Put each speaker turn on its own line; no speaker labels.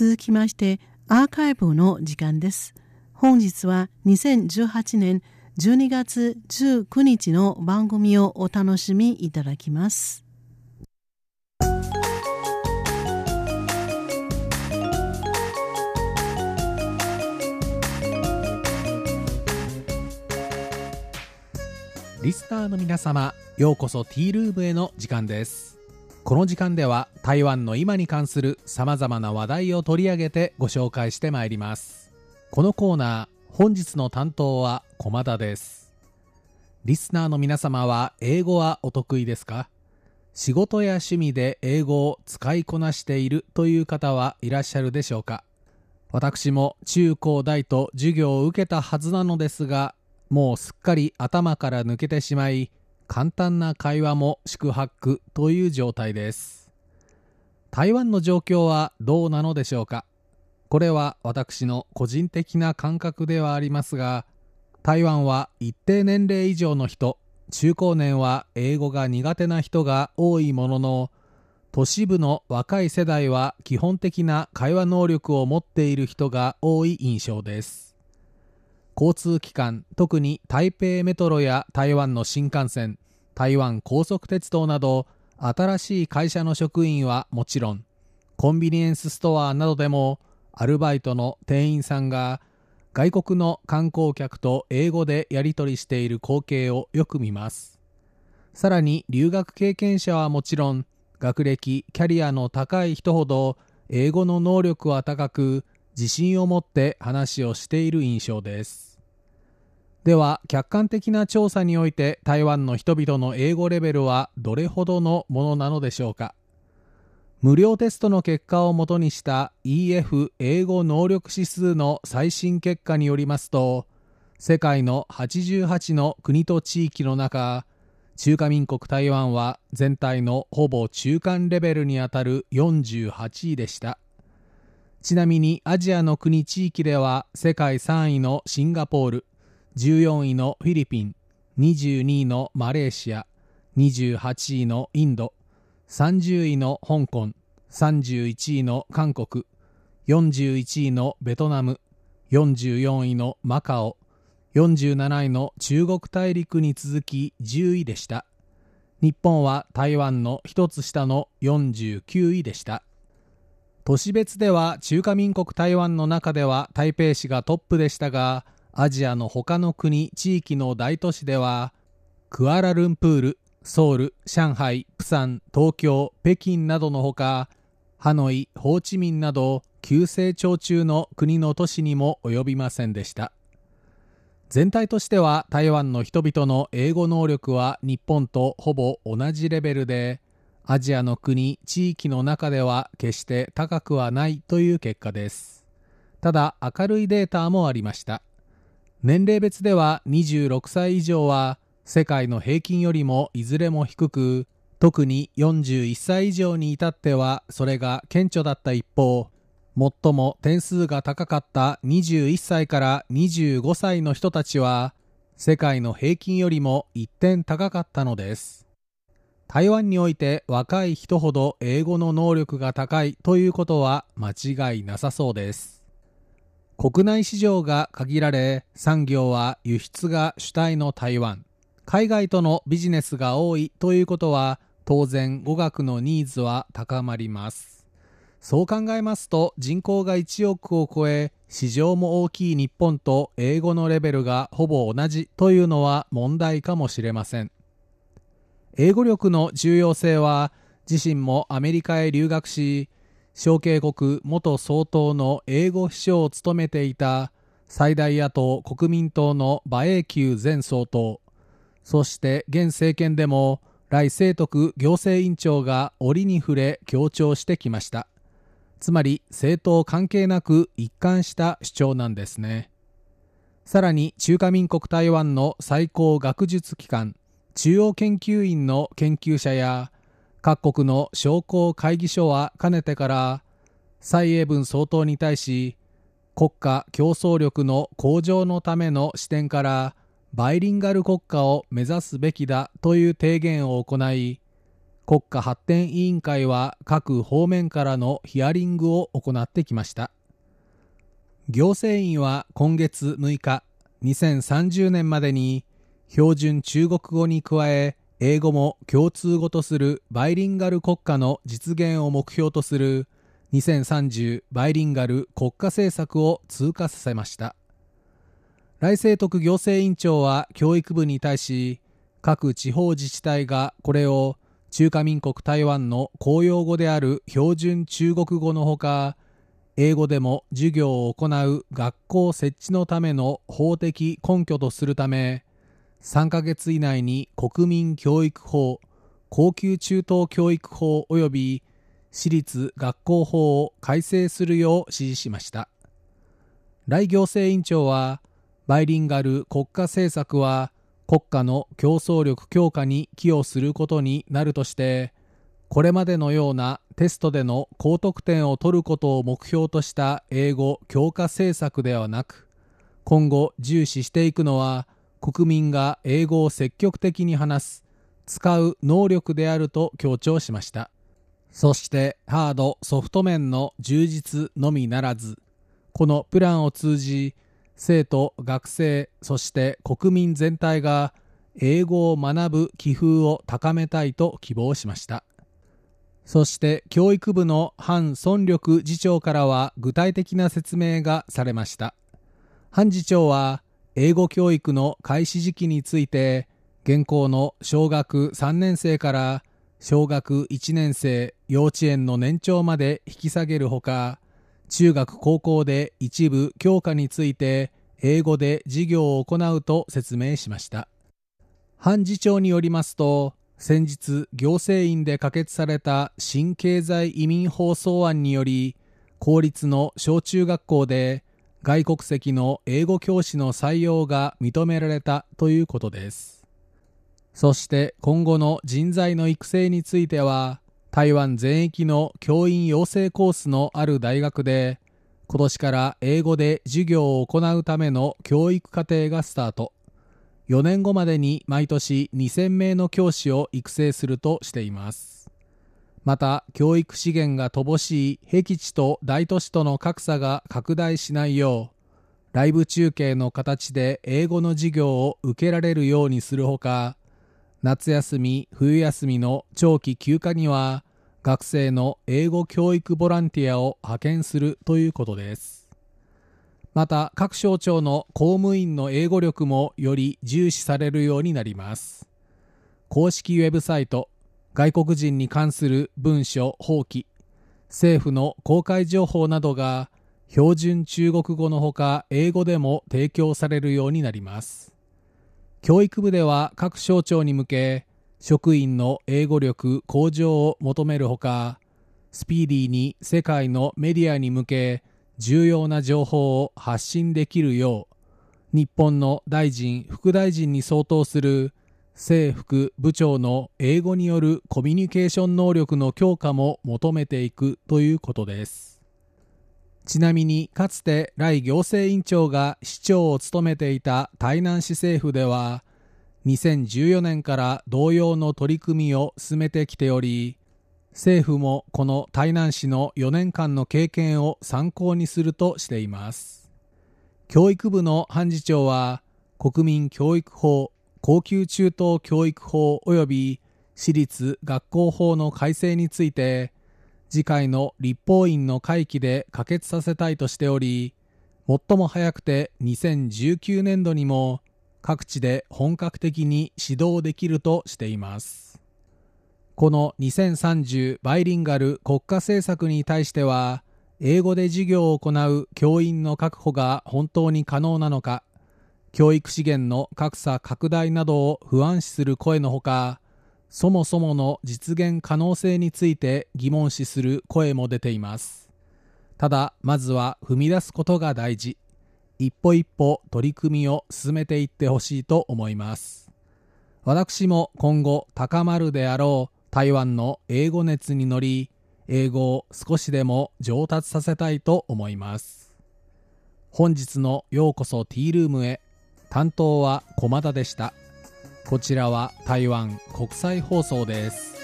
続きましてアーカイブの時間です。本日は2018年12月19日の番組をお楽しみいただきます。
リスナーの皆様ようこそティールームへの時間ですこの時間では台湾の今に関する様々な話題を取り上げてご紹介してまいります。このコーナー本日の担当は駒田です。リスナーの皆様は英語はお得意ですか？仕事や趣味で英語を使いこなしているという方はいらっしゃるでしょうか？私も中高大と授業を受けたはずなのですがもうすっかり頭から抜けてしまい簡単な会話も宿泊という状態です。台湾の状況はどうなのでしょうか？これは私の個人的な感覚ではありますが台湾は一定年齢以上の人中高年は英語が苦手な人が多いものの都市部の若い世代は基本的な会話能力を持っている人が多い印象です。交通機関特に台北メトロや台湾の新幹線台湾高速鉄道など新しい会社の職員はもちろんコンビニエンスストアなどでもアルバイトの店員さんが外国の観光客と英語でやり取りしている光景をよく見ます。さらに留学経験者はもちろん学歴キャリアの高い人ほど英語の能力は高く自信を持って話をしている印象です。では客観的な調査において台湾の人々の英語レベルはどれほどのものなのでしょうか？無料テストの結果をもとにした EF 英語能力指数の最新結果によりますと世界の88の国と地域の中中華民国台湾は全体のほぼ中間レベルにあたる48位でした。ちなみにアジアの国地域では世界3位のシンガポール14位のフィリピン22位のマレーシア28位のインド30位の香港31位の韓国41位のベトナム44位のマカオ47位の中国大陸に続き10位でした。日本は台湾の一つ下の49位でした。都市別では中華民国台湾の中では台北市がトップでしたがアジアの他の国地域の大都市ではクアラルンプールソウル上海プサン東京北京などのほかハノイホーチミンなど急成長中の国の都市にも及びませんでした。全体としては台湾の人々の英語能力は日本とほぼ同じレベルでアジアの国地域の中では決して高くはないという結果です。ただ明るいデータもありました。年齢別では26歳以上は世界の平均よりもいずれも低く特に41歳以上に至ってはそれが顕著だった一方最も点数が高かった21歳から25歳の人たちは世界の平均よりも1点高かったのです。台湾において若い人ほど英語の能力が高いということは間違いなさそうです。国内市場が限られ産業は輸出が主体の台湾。海外とのビジネスが多いということは当然語学のニーズは高まります。そう考えますと人口が1億を超え市場も大きい日本と英語のレベルがほぼ同じというのは問題かもしれません。英語力の重要性は自身もアメリカへ留学し小慶国元総統の英語秘書を務めていた最大野党国民党の馬英九前総統。そして現政権でも来清徳行政委員長が折に触れ強調してきました。つまり政党関係なく一貫した主張なんですね。さらに中華民国台湾の最高学術機関中央研究院の研究者や各国の商工会議所はかねてから蔡英文総統に対し国家競争力の向上のための視点からバイリンガル国家を目指すべきだという提言を行い国家発展委員会は各方面からのヒアリングを行ってきました。行政院は今月6日2030年までに標準中国語に加え英語も共通語とするバイリンガル国家の実現を目標とする2030バイリンガル国家政策を通過させました。来清徳行政院長は教育部に対し各地方自治体がこれを中華民国台湾の公用語である標準中国語のほか英語でも授業を行う学校設置のための法的根拠とするため3ヶ月以内に国民教育法高級中等教育法及び私立学校法を改正するよう指示しました。来行政委員長はバイリンガル国家政策は国家の競争力強化に寄与することになるとしてこれまでのようなテストでの高得点を取ることを目標とした英語強化政策ではなく今後重視していくのは国民が英語を積極的に話す使う能力であると強調しましたそしてハードソフト面の充実のみならずこのプランを通じ生徒、学生、そして国民全体が英語を学ぶ気風を高めたいと希望しました。そして教育部の反孫力次長からは具体的な説明がされました。反次長は英語教育の開始時期について現行の小学3年生から小学1年生幼稚園の年長まで引き下げるほか中学高校で一部教科について英語で授業を行うと説明しました。判事長によりますと先日行政院で可決された新経済移民法草案により公立の小中学校で外国籍の英語教師の採用が認められたということです。そして今後の人材の育成については台湾全域の教員養成コースのある大学で今年から英語で授業を行うための教育課程がスタート。4年後までに毎年2000名の教師を育成するとしています。また教育資源が乏しい僻地と大都市との格差が拡大しないようライブ中継の形で英語の授業を受けられるようにするほか夏休み冬休みの長期休暇には学生の英語教育ボランティアを派遣するということです。また各省庁の公務員の英語力もより重視されるようになります。公式ウェブサイト外国人に関する文書法規政府の公開情報などが標準中国語のほか英語でも提供されるようになります。教育部では各省庁に向け職員の英語力向上を求めるほかスピーディーに世界のメディアに向け重要な情報を発信できるよう日本の大臣副大臣に相当する政副部長の英語によるコミュニケーション能力の強化も求めていくということです。ちなみにかつて来行政院長が市長を務めていた台南市政府では2014年から同様の取り組みを進めてきており政府もこの台南市の4年間の経験を参考にするとしています。教育部の判事長は国民教育法高級中等教育法及び私立学校法の改正について次回の立法院の会期で可決させたいとしており最も早くて2019年度にも各地で本格的に指導できるとしています。この2030バイリンガル国家政策に対しては英語で授業を行う教員の確保が本当に可能なのか教育資源の格差拡大などを不安視する声のほかそもそもの実現可能性について疑問視する声も出ています。ただまずは踏み出すことが大事。一歩一歩取り組みを進めていってほしいと思います。私も今後高まるであろう台湾の英語熱に乗り英語を少しでも上達させたいと思います。本日のようこそティールームへ。担当は駒田でした。こちらは台湾国際放送です。